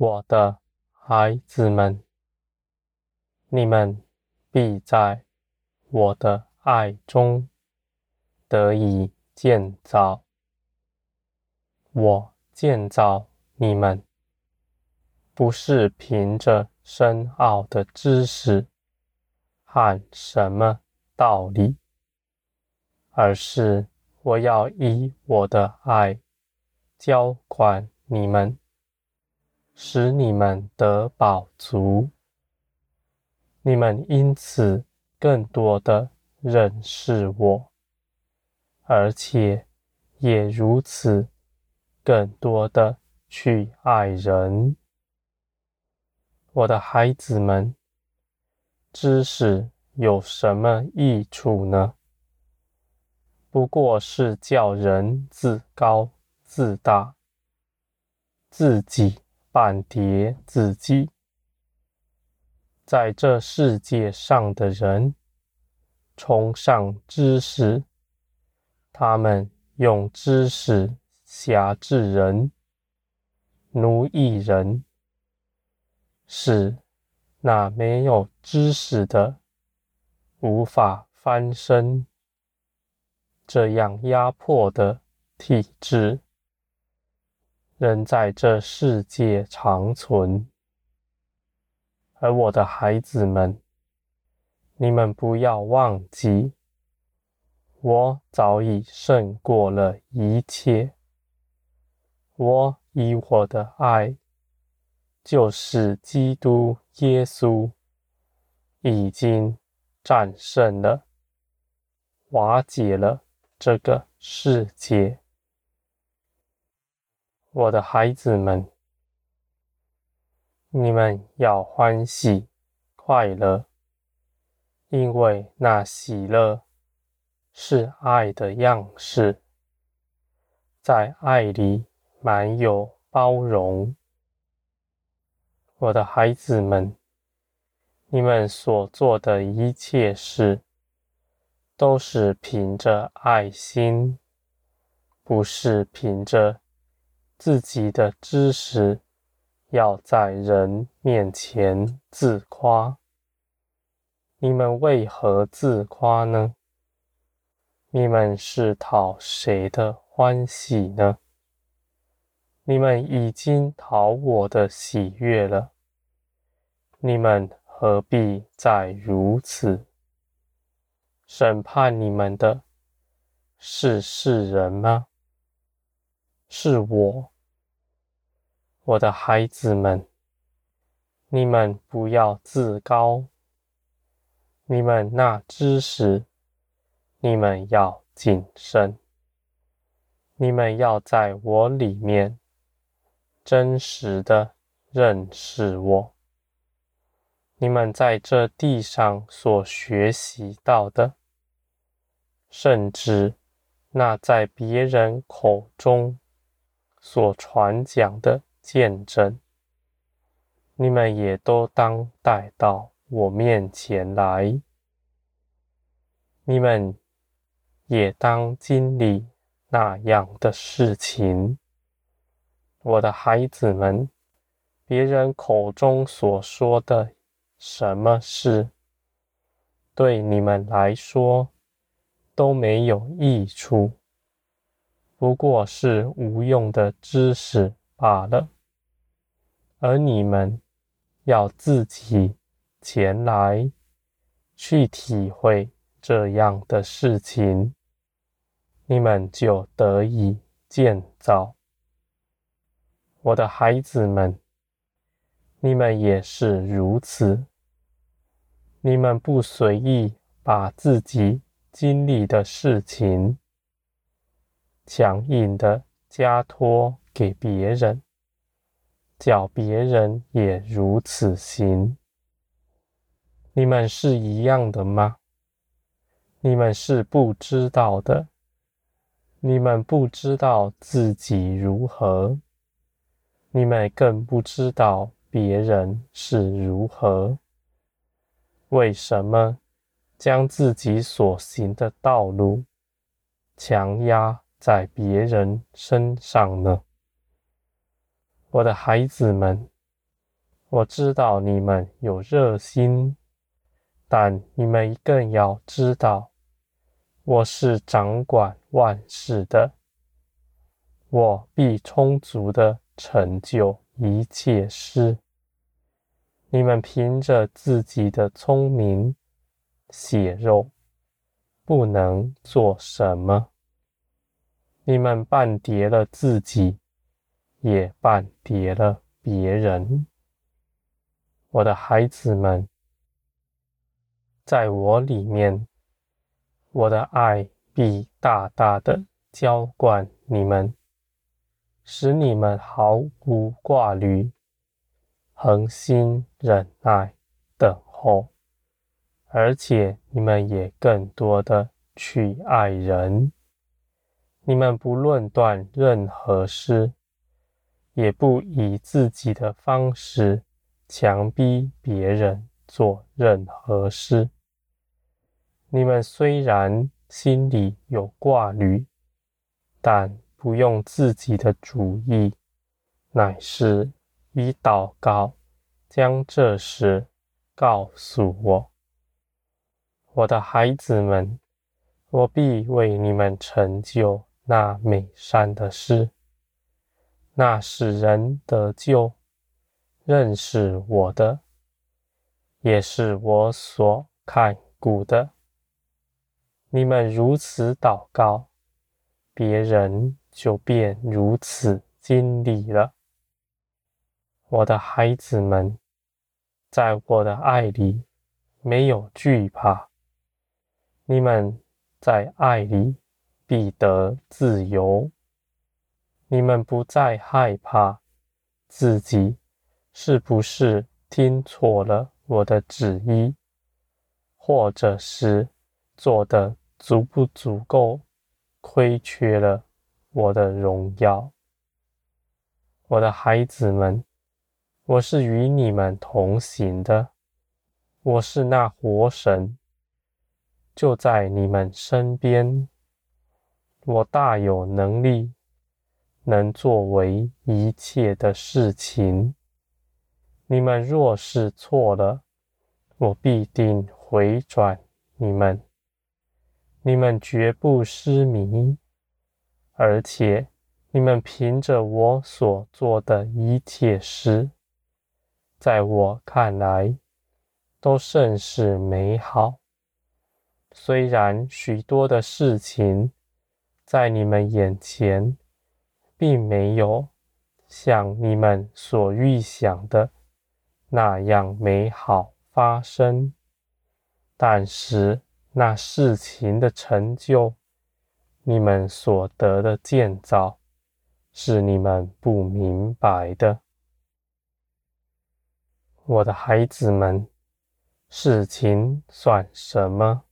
我的孩子们，你们必在我的爱中得以建造。我建造你们，不是凭着深奥的知识和什么道理，而是我要以我的爱浇灌你们。使你们得饱足，你们因此更多的认识我，而且也如此更多的去爱人。我的孩子们，知识有什么益处呢？不过是叫人自高自大，自己。绊跌自己，在这世界上的人崇尚知识，他们用知识挟制人、奴役人，使那没有知识的无法翻身。这样压迫的体制。仍在这世界长存，而我的孩子们，你们不要忘记，我早已胜过了一切。我以我的爱，就是基督耶稣，已经战胜了，瓦解了这个世界。我的孩子们，你们要欢喜快乐，因为那喜乐是爱的样式，在爱里满有包容。我的孩子们，你们所做的一切事，都是凭着爱心，不是凭着。自己的知识要在人面前自夸，你们为何自夸呢？你们是讨谁的欢喜呢？你们已经讨我的喜悦了，你们何必再如此？审判你们的是世人吗？是我，我的孩子们，你们不要自高。你们那知识，你们要谨慎。你们要在我里面真实的认识我。你们在这地上所学习到的，甚至那在别人口中。所传讲的见证，你们也都当带到我面前来。你们也当经历那样的事情，我的孩子们。别人口中所说的什么事，对你们来说都没有益处。不过是无用的知识罢了，而你们要自己前来去体会这样的事情，你们就得以建造。我的孩子们，你们也是如此，你们不随意把自己经历的事情。强硬的加托给别人，叫别人也如此行。你们是一样的吗？你们是不知道的，你们不知道自己如何，你们更不知道别人是如何。为什么将自己所行的道路强压在别人身上呢？我的孩子们，我知道你们有热心，但你们更要知道，我是掌管万事的，我必充足的成就一切事。你们凭着自己的聪明、血肉，不能做什么。你们绊跌了自己，也绊跌了别人。我的孩子们，在我里面，我的爱必大大的浇灌你们，使你们毫无挂虑，恒心忍耐等候，而且你们也更多的去爱人。你们不论断任何事，也不以自己的方式。强逼别人做任何事。你们虽然心里有挂虑，但不用自己的主意，乃是以祷告将这事告诉我。我的孩子们，我必为你们成就那美善的事，那使人得救。认识我的，也是我所看顾的。你们如此祷告，别人就便如此经历了。我的孩子们，在我的爱里没有惧怕。你们在爱里必得自由。你们不再害怕自己。是不是听错了我的旨意，或者是做的足不足够，亏缺了我的荣耀？我的孩子们，我是与你们同行的，我是那活神，就在你们身边。我大有能力，能作为一切的事情。你们若是错了，我必定回转你们。你们绝不失迷，而且你们凭着我所做的一切事，在我看来都甚是美好。虽然许多的事情在你们眼前并没有像你们所预想的。那样美好发生，但是那事情的成就，你们所得的建造，是你们不明白的。我的孩子们，事情算什么？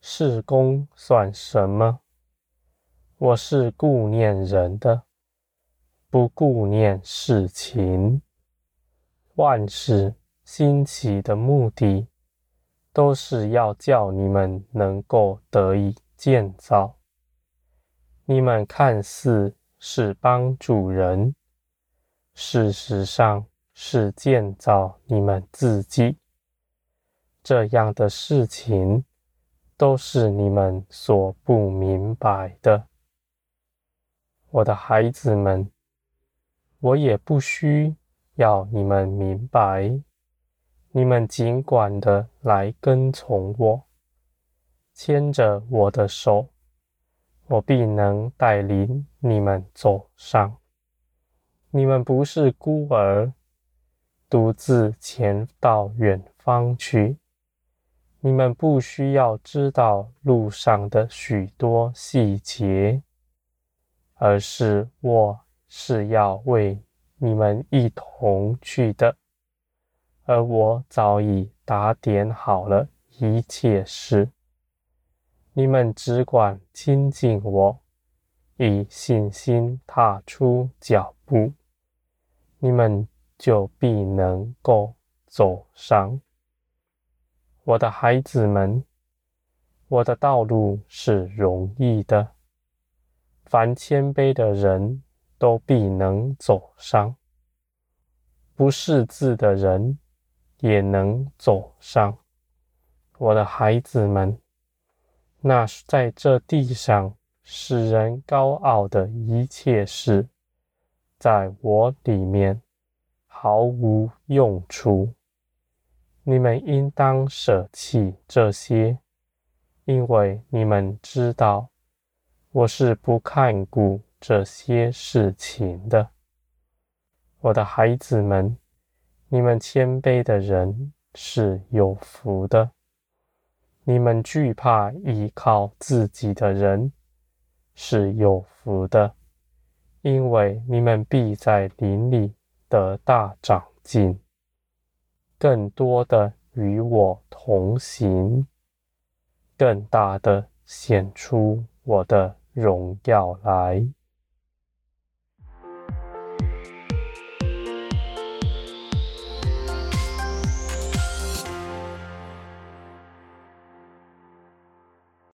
事工算什么？我是顾念人的，不顾念事情。万事兴起的目的，都是要叫你们能够得以建造。你们看似是帮助人，事实上是建造你们自己。这样的事情，都是你们所不明白的。我的孩子们，我也不需。要你们明白，你们尽管的来跟从我，牵着我的手，我必能带领你们走上。你们不是孤儿，独自前到远方去。你们不需要知道路上的许多细节，而是我是要为。你们一同去的，而我早已打点好了一切事。你们只管亲近我，以信心踏出脚步，你们就必能够走上。我的孩子们，我的道路是容易的，凡谦卑的人。都必能走上。不识字的人也能走上。我的孩子们，那在这地上使人高傲的一切事，在我里面毫无用处。你们应当舍弃这些，因为你们知道，我是不看顾这些事情的。我的孩子们，你们谦卑的人是有福的；你们惧怕依靠自己的人是有福的，因为你们必在灵里得大长进，更多的与我同行，更大的显出我的荣耀来。